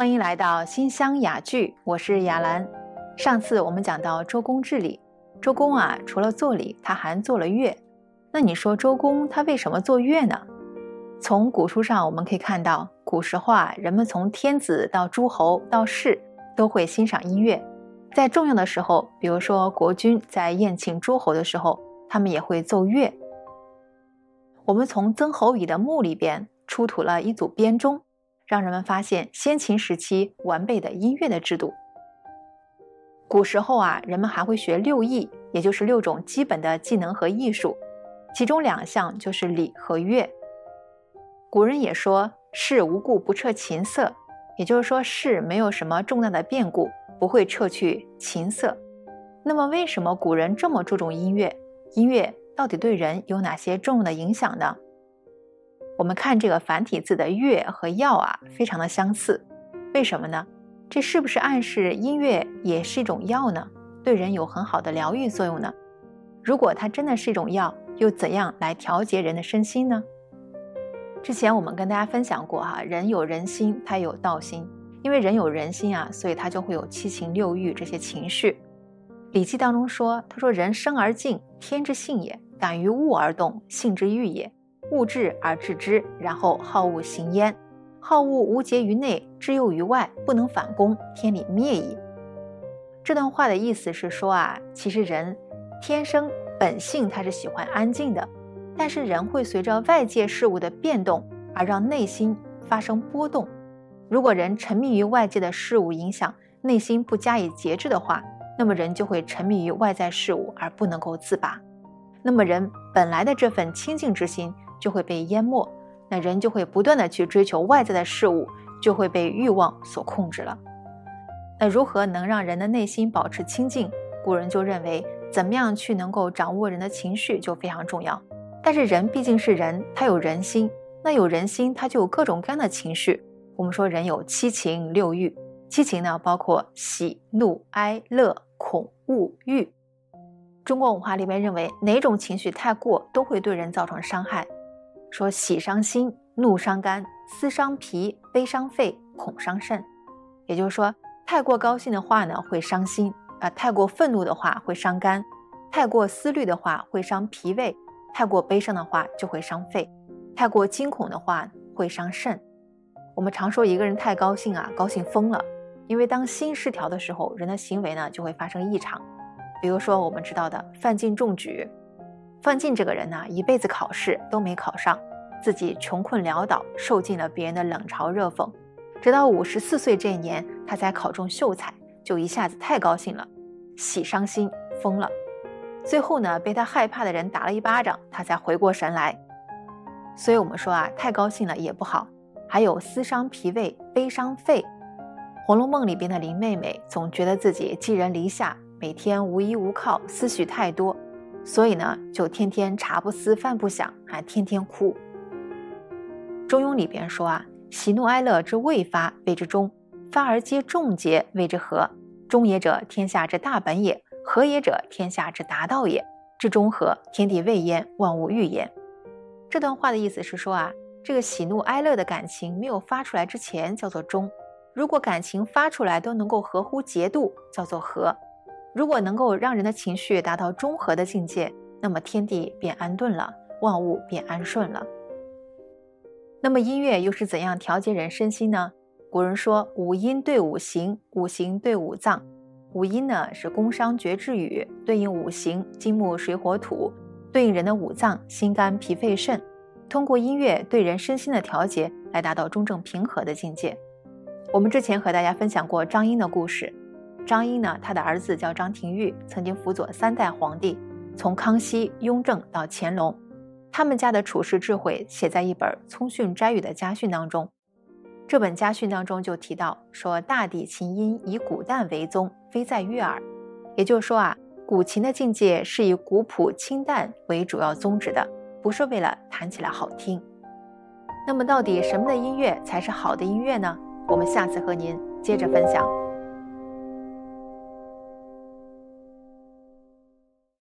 欢迎来到新乡雅聚，我是雅兰。上次我们讲到周公治理，周公啊，除了做礼，他还做了乐。那你说周公他为什么做乐呢？从古书上我们可以看到，古时候啊，人们从天子到诸侯到士，都会欣赏音乐。在重要的时候，比如说国君在宴请诸侯的时候，他们也会奏乐。我们从曾侯乙的墓里边出土了一组编钟。让人们发现先秦时期完备的音乐的制度。古时候啊，人们还会学六艺，也就是六种基本的技能和艺术，其中两项就是礼和乐。古人也说“事无故不撤琴瑟”，也就是说事没有什么重大的变故，不会撤去琴瑟。那么，为什么古人这么注重音乐？音乐到底对人有哪些重要的影响呢？我们看这个繁体字的“乐”和“药”啊，非常的相似，为什么呢？这是不是暗示音乐也是一种药呢？对人有很好的疗愈作用呢？如果它真的是一种药，又怎样来调节人的身心呢？之前我们跟大家分享过哈，人有人心，他有道心，因为人有人心啊，所以他就会有七情六欲这些情绪。《礼记》当中说，他说：“人生而静，天之性也；感于物而动，性之欲也。”物质而治之，然后好恶行焉。好恶无节于内，之诱于外，不能反攻，天理灭矣。这段话的意思是说啊，其实人天生本性他是喜欢安静的，但是人会随着外界事物的变动而让内心发生波动。如果人沉迷于外界的事物影响，内心不加以节制的话，那么人就会沉迷于外在事物而不能够自拔。那么人本来的这份清净之心。就会被淹没，那人就会不断的去追求外在的事物，就会被欲望所控制了。那如何能让人的内心保持清净？古人就认为，怎么样去能够掌握人的情绪就非常重要。但是人毕竟是人，他有人心，那有人心，他就有各种各样的情绪。我们说人有七情六欲，七情呢包括喜怒哀乐恐恶欲。中国文化里面认为，哪种情绪太过都会对人造成伤害。说喜伤心，怒伤肝，思伤脾，悲伤肺，恐伤肾。也就是说，太过高兴的话呢，会伤心；啊，太过愤怒的话会伤肝；太过思虑的话会伤脾胃；太过悲伤的话就会伤肺；太过惊恐的话会伤肾。我们常说一个人太高兴啊，高兴疯了。因为当心失调的时候，人的行为呢就会发生异常。比如说我们知道的范进中举。范进这个人呢，一辈子考试都没考上，自己穷困潦倒，受尽了别人的冷嘲热讽。直到五十四岁这一年，他才考中秀才，就一下子太高兴了，喜伤心，疯了。最后呢，被他害怕的人打了一巴掌，他才回过神来。所以，我们说啊，太高兴了也不好。还有思伤脾胃，悲伤肺。《红楼梦》里边的林妹妹总觉得自己寄人篱下，每天无依无靠，思绪太多。所以呢，就天天茶不思饭不想，还天天哭。中庸里边说啊，喜怒哀乐之未发谓之中，发而皆众结谓之和。中也者，天下之大本也；和也者，天下之达道也。至中和，天地未焉，万物欲焉。这段话的意思是说啊，这个喜怒哀乐的感情没有发出来之前叫做中，如果感情发出来都能够合乎节度，叫做和。如果能够让人的情绪达到中和的境界，那么天地便安顿了，万物便安顺了。那么音乐又是怎样调节人身心呢？古人说五音对五行，五行对五脏。五音呢是宫商角徵羽，对应五行金木水火土，对应人的五脏心肝脾肺肾。通过音乐对人身心的调节，来达到中正平和的境界。我们之前和大家分享过张英的故事。张英呢，他的儿子叫张廷玉，曾经辅佐三代皇帝，从康熙、雍正到乾隆，他们家的处世智慧写在一本《聪训斋语》的家训当中。这本家训当中就提到说：“大抵琴音以古淡为宗，非在悦耳。”也就是说啊，古琴的境界是以古朴清淡为主要宗旨的，不是为了弹起来好听。那么，到底什么的音乐才是好的音乐呢？我们下次和您接着分享。